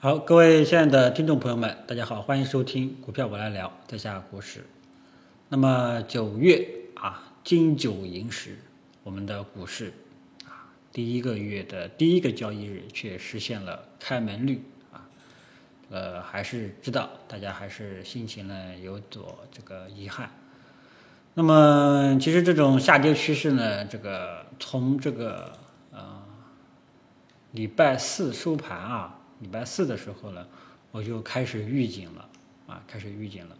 好，各位亲爱的听众朋友们，大家好，欢迎收听股票我来聊，在下股市。那么九月啊，金九银十，我们的股市啊，第一个月的第一个交易日却实现了开门绿啊，呃，还是知道大家还是心情呢有所这个遗憾。那么其实这种下跌趋势呢，这个从这个呃礼拜四收盘啊。礼拜四的时候呢，我就开始预警了，啊，开始预警了，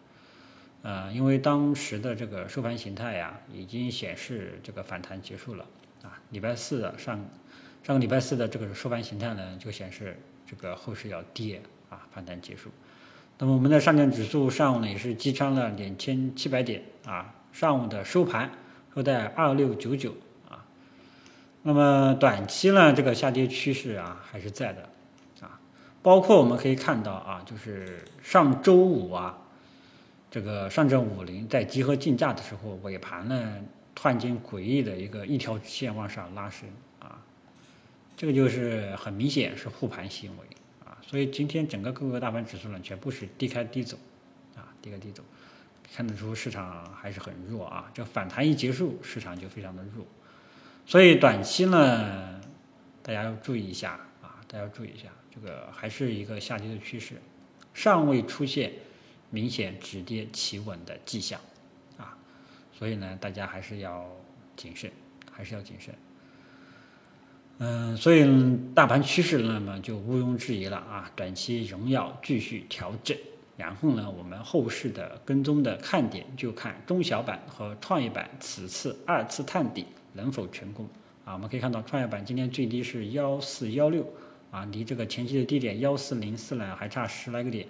呃，因为当时的这个收盘形态呀，已经显示这个反弹结束了，啊，礼拜四的上上个礼拜四的这个收盘形态呢，就显示这个后市要跌，啊，反弹结束。那么我们的上证指数上午呢也是击穿了两千七百点，啊，上午的收盘收在二六九九，啊，那么短期呢这个下跌趋势啊还是在的。包括我们可以看到啊，就是上周五啊，这个上证五零在集合竞价的时候，尾盘呢突然间诡异的一个一条线往上拉升啊，这个就是很明显是护盘行为啊，所以今天整个各个大盘指数呢全部是低开低走啊，低开低走，看得出市场还是很弱啊，这反弹一结束，市场就非常的弱，所以短期呢大家要注意一下，大家注意一下。这个还是一个下跌的趋势，尚未出现明显止跌企稳的迹象，啊，所以呢，大家还是要谨慎，还是要谨慎。嗯，所以大盘趋势那么就毋庸置疑了啊，短期仍要继续调整。然后呢，我们后市的跟踪的看点就看中小板和创业板此次二次探底能否成功啊？我们可以看到创业板今天最低是幺四幺六。啊，离这个前期的低点幺四零四呢还差十来个点，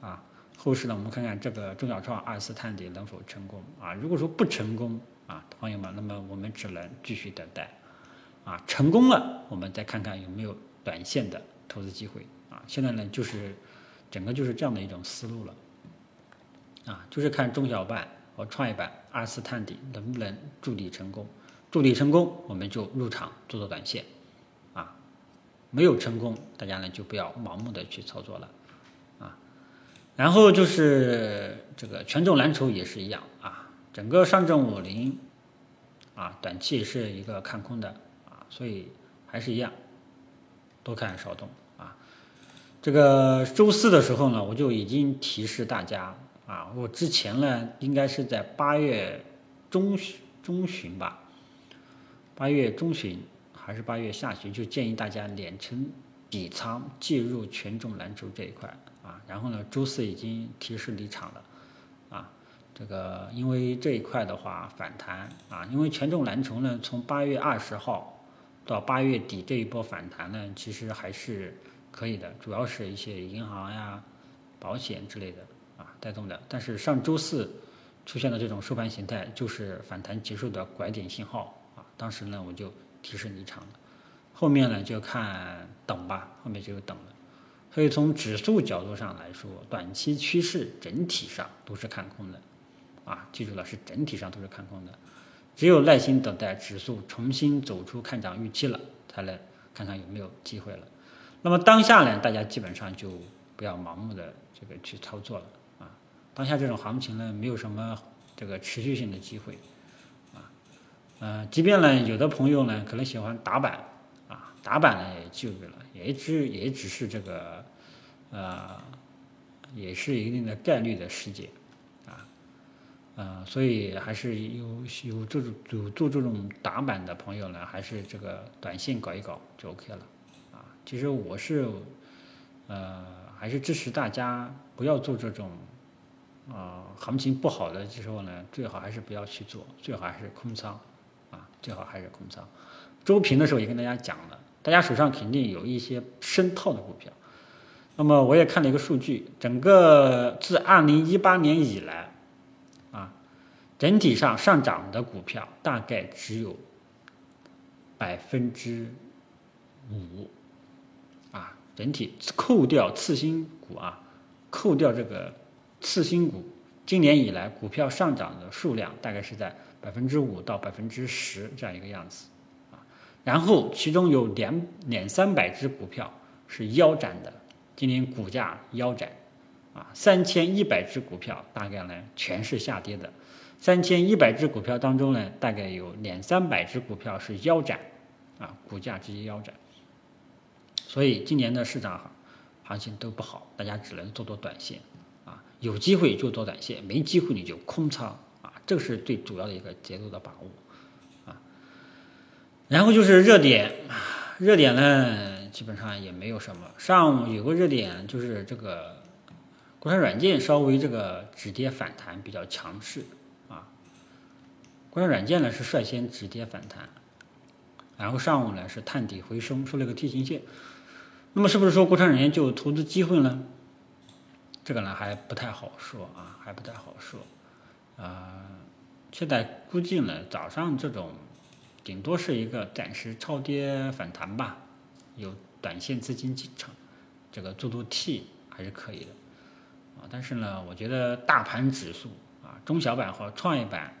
啊，后市呢我们看看这个中小创二次探底能否成功啊？如果说不成功啊，朋友们，那么我们只能继续等待，啊，成功了我们再看看有没有短线的投资机会啊。现在呢就是整个就是这样的一种思路了，啊，就是看中小板和创业板二次探底能不能筑底成功，筑底成功我们就入场做做短线。没有成功，大家呢就不要盲目的去操作了，啊，然后就是这个权重蓝筹也是一样啊，整个上证五零啊，短期是一个看空的啊，所以还是一样，多看少动啊。这个周四的时候呢，我就已经提示大家啊，我之前呢应该是在八月中旬中旬吧，八月中旬。还是八月下旬，就建议大家连成底仓介入权重蓝筹这一块啊。然后呢，周四已经提示离场了啊。这个因为这一块的话反弹啊，因为权重蓝筹呢，从八月二十号到八月底这一波反弹呢，其实还是可以的，主要是一些银行呀、保险之类的啊带动的。但是上周四出现的这种收盘形态，就是反弹结束的拐点信号啊。当时呢，我就。提示离场了，后面呢就看等吧，后面就等了。所以从指数角度上来说，短期趋势整体上都是看空的，啊，记住了，是整体上都是看空的。只有耐心等待指数重新走出看涨预期了，才能看看有没有机会了。那么当下呢，大家基本上就不要盲目的这个去操作了，啊，当下这种行情呢，没有什么这个持续性的机会。呃，即便呢，有的朋友呢可能喜欢打板，啊，打板呢也就了，也只也只是这个，呃，也是一定的概率的事件，啊，呃，所以还是有有这种有做这种打板的朋友呢，还是这个短线搞一搞就 OK 了，啊，其实我是，呃，还是支持大家不要做这种，啊，行情不好的时候呢，最好还是不要去做，最好还是空仓。啊最好还是空仓。周平的时候也跟大家讲了，大家手上肯定有一些深套的股票。那么我也看了一个数据，整个自二零一八年以来，啊，整体上上涨的股票大概只有百分之五，啊，整体扣掉次新股啊，扣掉这个次新股，今年以来股票上涨的数量大概是在。百分之五到百分之十这样一个样子，啊，然后其中有两两三百只股票是腰斩的，今年股价腰斩，啊，三千一百只股票大概呢全是下跌的，三千一百只股票当中呢，大概有两三百只股票是腰斩，啊，股价直接腰斩。所以今年的市场行情都不好，大家只能做做短线，啊，有机会就做短线，没机会你就空仓，这个是最主要的一个节奏的把握。啊然后就是热点，热点呢基本上也没有什么。上午有个热点就是这个国产软件稍微这个止跌反弹比较强势啊，国产软件呢是率先止跌反弹，然后上午呢是探底回升，收了个 T 形线。那么是不是说国产软件就有投资机会呢？这个呢还不太好说啊，还不太好说啊。现在估计呢早上这种。顶多是一个暂时超跌反弹吧，有短线资金进场，这个做做 T 还是可以的，啊，但是呢，我觉得大盘指数啊，中小板和创业板，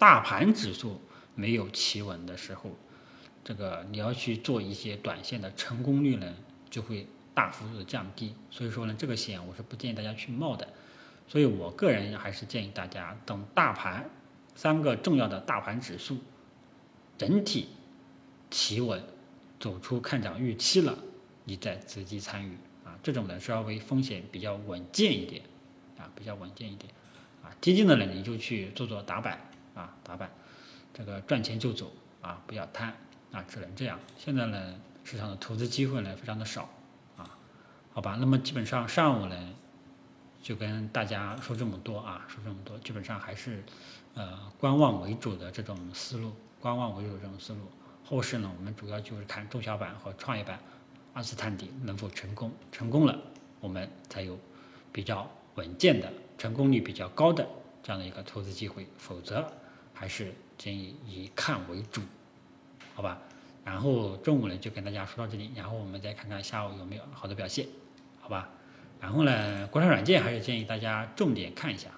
大盘指数没有企稳的时候，这个你要去做一些短线的成功率呢，就会大幅度的降低。所以说呢，这个险我是不建议大家去冒的。所以我个人还是建议大家等大盘三个重要的大盘指数。整体企稳，走出看涨预期了，你再择机参与啊，这种呢稍微风险比较稳健一点啊，比较稳健一点啊，激进的呢你就去做做打板啊，打板，这个赚钱就走啊，不要贪啊，只能这样。现在呢市场的投资机会呢非常的少啊，好吧，那么基本上上午呢就跟大家说这么多啊，说这么多，基本上还是呃观望为主的这种思路。观望为主的这种思路，后市呢，我们主要就是看中小板和创业板二次探底能否成功，成功了，我们才有比较稳健的、成功率比较高的这样的一个投资机会，否则还是建议以看为主，好吧？然后中午呢就跟大家说到这里，然后我们再看看下午有没有好的表现，好吧？然后呢，国产软件还是建议大家重点看一下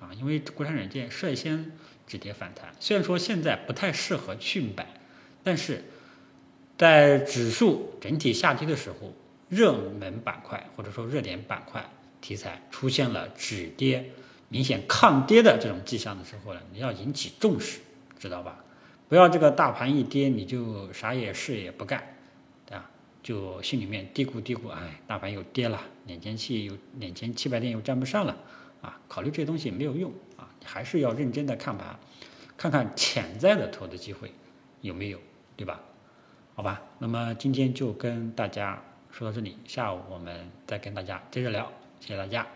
啊，因为国产软件率先。止跌反弹，虽然说现在不太适合去买，但是在指数整体下跌的时候，热门板块或者说热点板块题材出现了止跌、明显抗跌的这种迹象的时候呢，你要引起重视，知道吧？不要这个大盘一跌你就啥也事也不干，就心里面嘀咕嘀咕，哎，大盘又跌了，两千七又两千七百点又站不上了，啊，考虑这些东西没有用啊。还是要认真的看盘，看看潜在的投资机会有没有，对吧？好吧，那么今天就跟大家说到这里，下午我们再跟大家接着聊，谢谢大家。